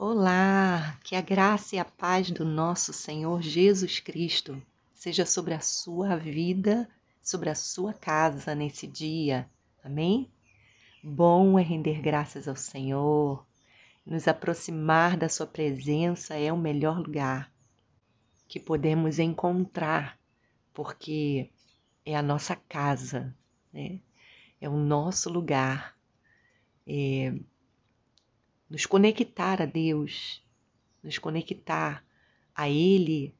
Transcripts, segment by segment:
Olá, que a graça e a paz do nosso Senhor Jesus Cristo seja sobre a sua vida, sobre a sua casa nesse dia. Amém? Bom é render graças ao Senhor. Nos aproximar da sua presença é o melhor lugar que podemos encontrar, porque é a nossa casa, né? É o nosso lugar. É nos conectar a Deus, nos conectar a Ele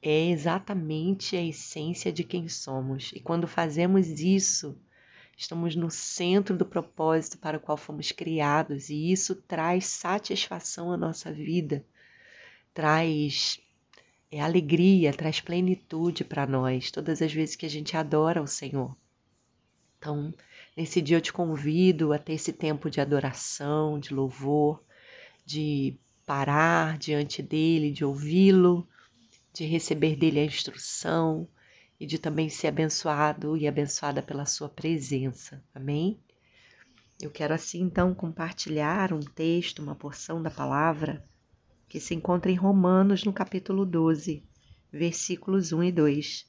é exatamente a essência de quem somos. E quando fazemos isso, estamos no centro do propósito para o qual fomos criados, e isso traz satisfação à nossa vida, traz é, alegria, traz plenitude para nós, todas as vezes que a gente adora o Senhor. Então, Nesse dia eu te convido a ter esse tempo de adoração, de louvor, de parar diante dele, de ouvi-lo, de receber dele a instrução e de também ser abençoado e abençoada pela sua presença. Amém? Eu quero assim então compartilhar um texto, uma porção da palavra que se encontra em Romanos no capítulo 12, versículos 1 e 2,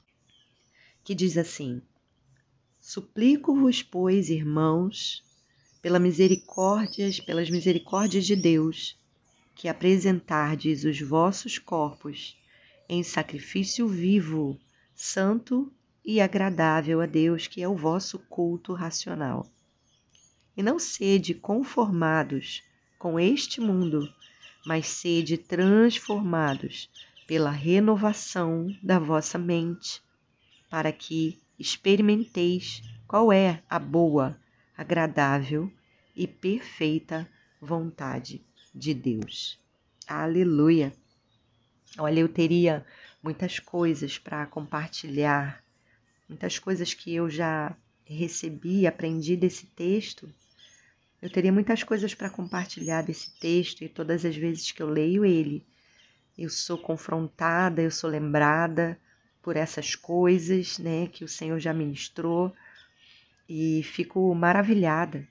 que diz assim: Suplico-vos, pois, irmãos, pela misericórdias, pelas misericórdias de Deus, que apresentardes os vossos corpos em sacrifício vivo, santo e agradável a Deus, que é o vosso culto racional. E não sede conformados com este mundo, mas sede transformados pela renovação da vossa mente, para que experimenteis qual é a boa, agradável e perfeita vontade de Deus. Aleluia! Olha, eu teria muitas coisas para compartilhar, muitas coisas que eu já recebi, aprendi desse texto. Eu teria muitas coisas para compartilhar desse texto e todas as vezes que eu leio ele, eu sou confrontada, eu sou lembrada por essas coisas, né, que o Senhor já ministrou e fico maravilhada.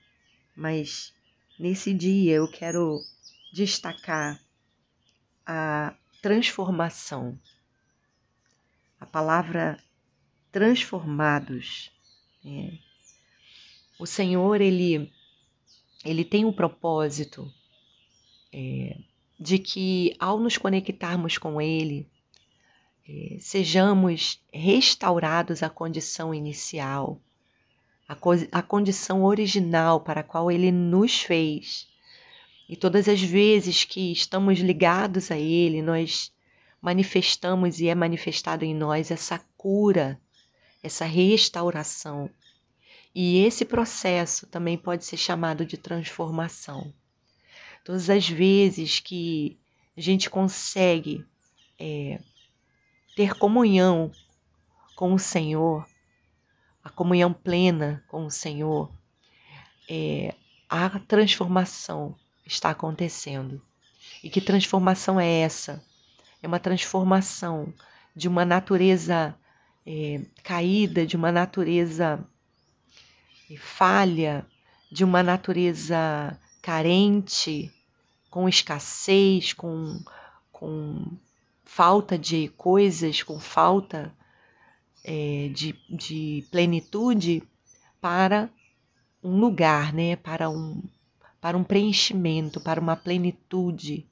Mas nesse dia eu quero destacar a transformação. A palavra transformados. Né? O Senhor ele ele tem um propósito é, de que ao nos conectarmos com Ele, sejamos restaurados à condição inicial, à, co à condição original para a qual Ele nos fez. E todas as vezes que estamos ligados a Ele, nós manifestamos e é manifestado em nós essa cura, essa restauração. E esse processo também pode ser chamado de transformação. Todas as vezes que a gente consegue é, ter comunhão com o Senhor, a comunhão plena com o Senhor, é, a transformação está acontecendo. E que transformação é essa? É uma transformação de uma natureza é, caída, de uma natureza é, falha, de uma natureza carente, com escassez, com, com falta de coisas, com falta é, de, de plenitude, para um lugar, né? para, um, para um preenchimento, para uma plenitude,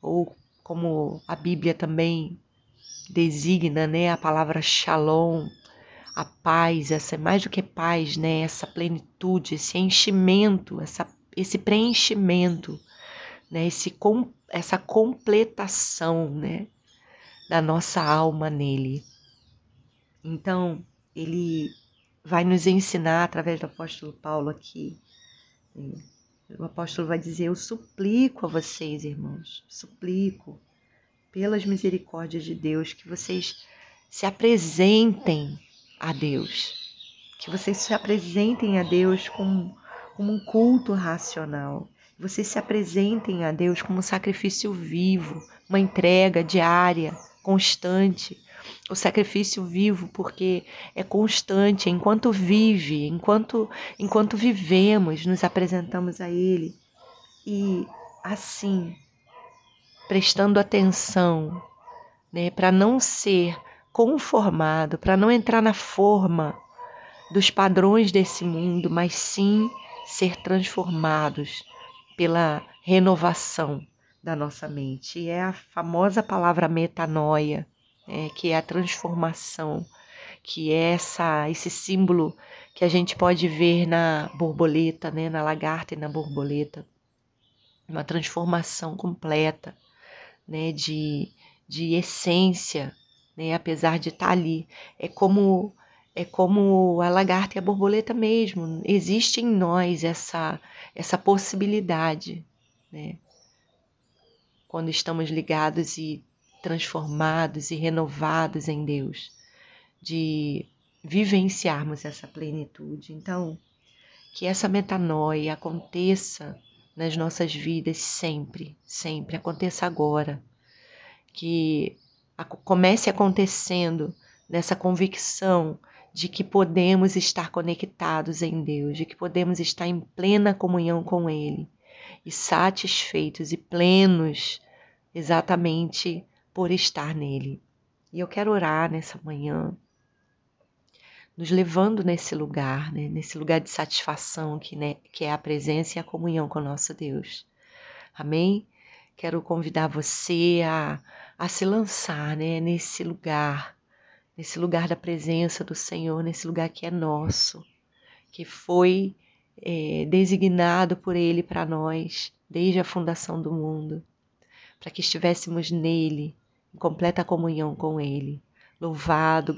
ou como a Bíblia também designa né? a palavra shalom, a paz, essa é mais do que paz, né? essa plenitude, esse enchimento, essa, esse preenchimento, né? esse, com, essa completação, né? Da nossa alma nele. Então, ele vai nos ensinar através do apóstolo Paulo aqui. O apóstolo vai dizer: Eu suplico a vocês, irmãos, suplico, pelas misericórdias de Deus, que vocês se apresentem a Deus, que vocês se apresentem a Deus como, como um culto racional, vocês se apresentem a Deus como um sacrifício vivo, uma entrega diária, constante. O sacrifício vivo, porque é constante, enquanto vive, enquanto, enquanto vivemos, nos apresentamos a Ele. E assim prestando atenção, né, para não ser conformado, para não entrar na forma dos padrões desse mundo, mas sim ser transformados pela renovação da nossa mente. É a famosa palavra metanoia, né, que é a transformação, que é essa, esse símbolo que a gente pode ver na borboleta, né, na lagarta e na borboleta. Uma transformação completa né, de, de essência né? Apesar de estar tá ali, é como é como a lagarta e a borboleta mesmo. Existe em nós essa essa possibilidade, né? Quando estamos ligados e transformados e renovados em Deus, de vivenciarmos essa plenitude. Então, que essa metanoia aconteça nas nossas vidas sempre, sempre, aconteça agora. Que comece acontecendo nessa convicção de que podemos estar conectados em Deus, de que podemos estar em plena comunhão com Ele e satisfeitos e plenos exatamente por estar nele. E eu quero orar nessa manhã, nos levando nesse lugar, né, nesse lugar de satisfação que, né, que é a presença e a comunhão com o nosso Deus. Amém? Quero convidar você a a se lançar né, nesse lugar, nesse lugar da presença do Senhor, nesse lugar que é nosso, que foi é, designado por Ele para nós desde a fundação do mundo, para que estivéssemos nele, em completa comunhão com Ele. Louvado,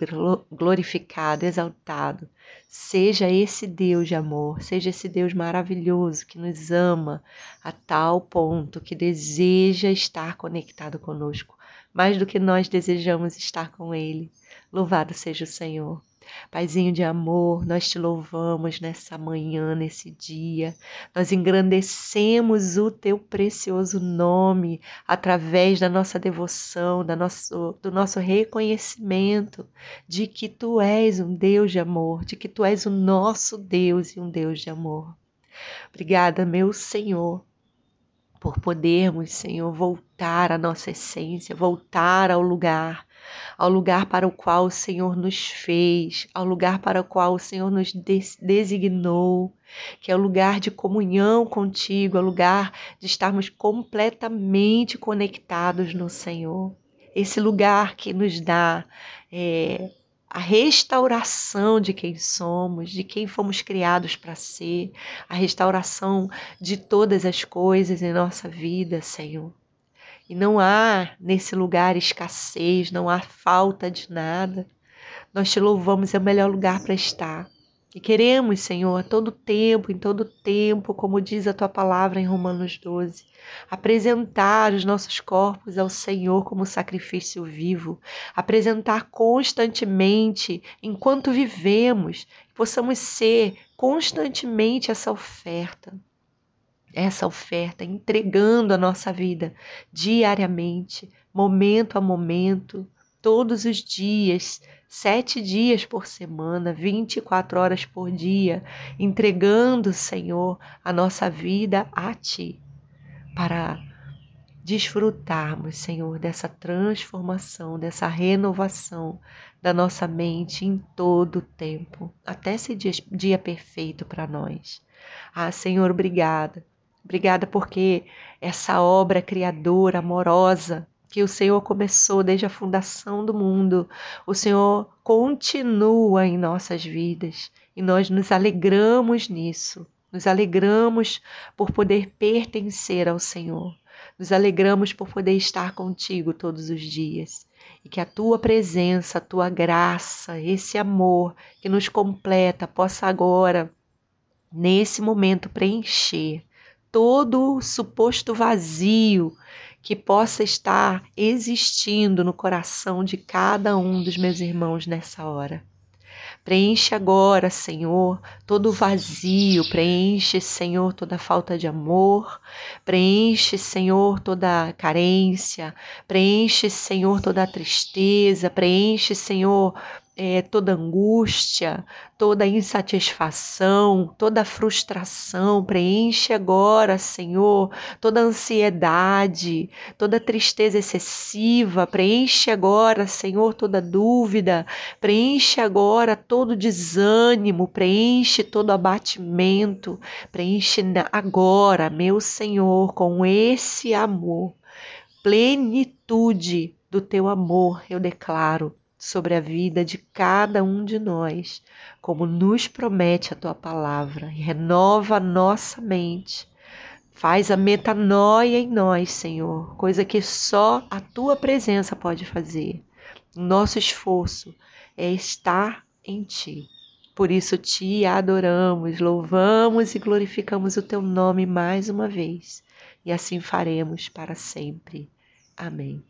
glorificado, exaltado. Seja esse Deus de amor, seja esse Deus maravilhoso que nos ama a tal ponto que deseja estar conectado conosco mais do que nós desejamos estar com Ele. Louvado seja o Senhor. Paizinho de amor, nós te louvamos nessa manhã, nesse dia. Nós engrandecemos o teu precioso nome através da nossa devoção, da nosso, do nosso reconhecimento de que tu és um Deus de amor, de que tu és o nosso Deus e um Deus de amor. Obrigada, meu Senhor, por podermos, Senhor, voltar à nossa essência, voltar ao lugar, ao lugar para o qual o Senhor nos fez, ao lugar para o qual o Senhor nos designou, que é o lugar de comunhão contigo, é o lugar de estarmos completamente conectados no Senhor. Esse lugar que nos dá é, a restauração de quem somos, de quem fomos criados para ser, a restauração de todas as coisas em nossa vida, Senhor. E não há nesse lugar escassez, não há falta de nada. Nós te louvamos, é o melhor lugar para estar. E queremos, Senhor, a todo tempo, em todo tempo, como diz a tua palavra em Romanos 12, apresentar os nossos corpos ao Senhor como sacrifício vivo, apresentar constantemente, enquanto vivemos, possamos ser constantemente essa oferta. Essa oferta, entregando a nossa vida diariamente, momento a momento, todos os dias, sete dias por semana, 24 horas por dia, entregando, Senhor, a nossa vida a Ti, para desfrutarmos, Senhor, dessa transformação, dessa renovação da nossa mente em todo o tempo, até esse dia, dia perfeito para nós. Ah, Senhor, obrigada. Obrigada porque essa obra criadora, amorosa, que o Senhor começou desde a fundação do mundo, o Senhor continua em nossas vidas e nós nos alegramos nisso. Nos alegramos por poder pertencer ao Senhor. Nos alegramos por poder estar contigo todos os dias. E que a tua presença, a tua graça, esse amor que nos completa possa agora, nesse momento, preencher todo suposto vazio que possa estar existindo no coração de cada um dos meus irmãos nessa hora. Preenche agora, Senhor, todo vazio, preenche, Senhor, toda falta de amor, preenche, Senhor, toda carência, preenche, Senhor, toda tristeza, preenche, Senhor, é, toda angústia, toda insatisfação, toda frustração. Preenche agora, Senhor, toda ansiedade, toda tristeza excessiva. Preenche agora, Senhor, toda dúvida. Preenche agora todo desânimo. Preenche todo abatimento. Preenche agora, meu Senhor, com esse amor. Plenitude do teu amor, eu declaro sobre a vida de cada um de nós, como nos promete a tua palavra, renova a nossa mente. Faz a metanoia em nós, Senhor, coisa que só a tua presença pode fazer. Nosso esforço é estar em ti. Por isso te adoramos, louvamos e glorificamos o teu nome mais uma vez. E assim faremos para sempre. Amém.